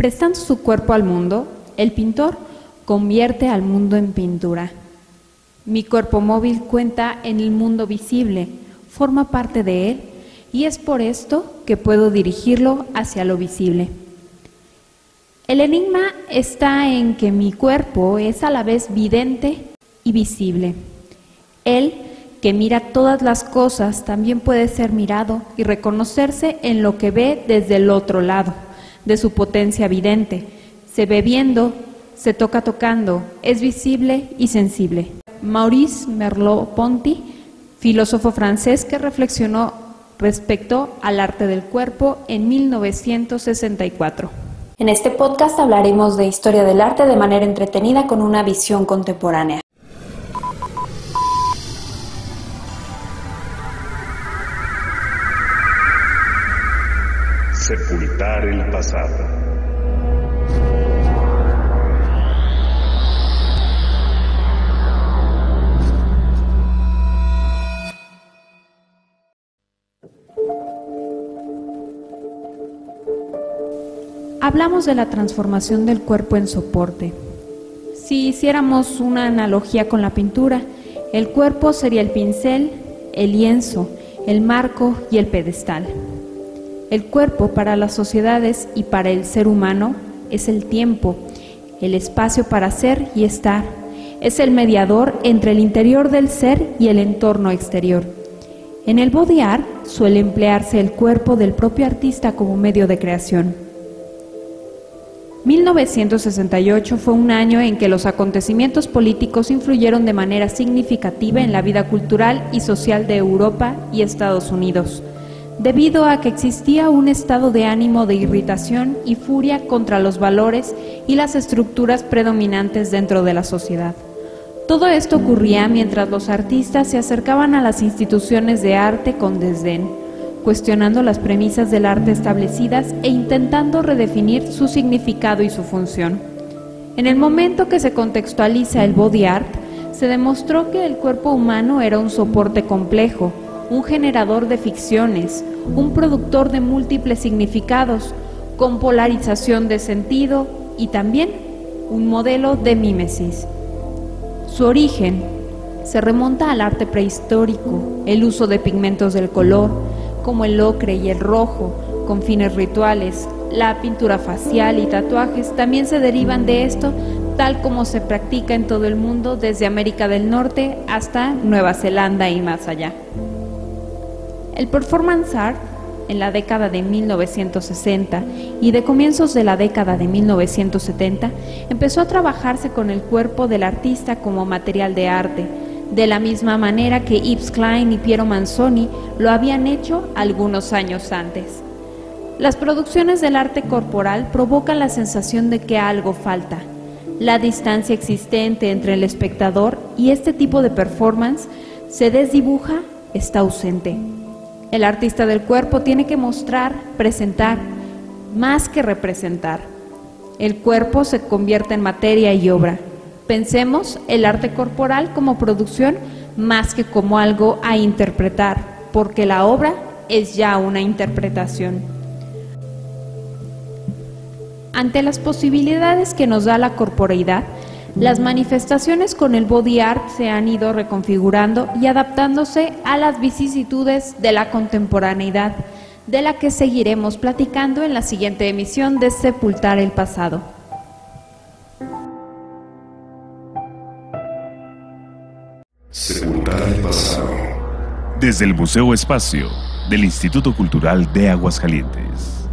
Prestando su cuerpo al mundo, el pintor convierte al mundo en pintura. Mi cuerpo móvil cuenta en el mundo visible, forma parte de él y es por esto que puedo dirigirlo hacia lo visible. El enigma está en que mi cuerpo es a la vez vidente y visible. Él, que mira todas las cosas, también puede ser mirado y reconocerse en lo que ve desde el otro lado, de su potencia vidente. Se ve viendo, se toca tocando, es visible y sensible. Maurice Merleau-Ponty, filósofo francés que reflexionó respecto al arte del cuerpo en 1964. En este podcast hablaremos de historia del arte de manera entretenida con una visión contemporánea. Sepultar el pasado. Hablamos de la transformación del cuerpo en soporte. Si hiciéramos una analogía con la pintura, el cuerpo sería el pincel, el lienzo, el marco y el pedestal. El cuerpo para las sociedades y para el ser humano es el tiempo, el espacio para ser y estar. Es el mediador entre el interior del ser y el entorno exterior. En el body art suele emplearse el cuerpo del propio artista como medio de creación. 1968 fue un año en que los acontecimientos políticos influyeron de manera significativa en la vida cultural y social de Europa y Estados Unidos, debido a que existía un estado de ánimo de irritación y furia contra los valores y las estructuras predominantes dentro de la sociedad. Todo esto ocurría mientras los artistas se acercaban a las instituciones de arte con desdén cuestionando las premisas del arte establecidas e intentando redefinir su significado y su función. En el momento que se contextualiza el body art, se demostró que el cuerpo humano era un soporte complejo, un generador de ficciones, un productor de múltiples significados, con polarización de sentido y también un modelo de mímesis. Su origen se remonta al arte prehistórico, el uso de pigmentos del color, como el ocre y el rojo, con fines rituales. La pintura facial y tatuajes también se derivan de esto, tal como se practica en todo el mundo, desde América del Norte hasta Nueva Zelanda y más allá. El performance art en la década de 1960 y de comienzos de la década de 1970 empezó a trabajarse con el cuerpo del artista como material de arte, de la misma manera que Yves Klein y Piero Manzoni lo habían hecho algunos años antes. Las producciones del arte corporal provocan la sensación de que algo falta. La distancia existente entre el espectador y este tipo de performance se desdibuja, está ausente. El artista del cuerpo tiene que mostrar, presentar, más que representar. El cuerpo se convierte en materia y obra. Pensemos el arte corporal como producción más que como algo a interpretar, porque la obra es ya una interpretación. Ante las posibilidades que nos da la corporeidad, las manifestaciones con el body art se han ido reconfigurando y adaptándose a las vicisitudes de la contemporaneidad, de la que seguiremos platicando en la siguiente emisión de Sepultar el Pasado. Sepultar el pasado. Desde el Museo Espacio del Instituto Cultural de Aguascalientes.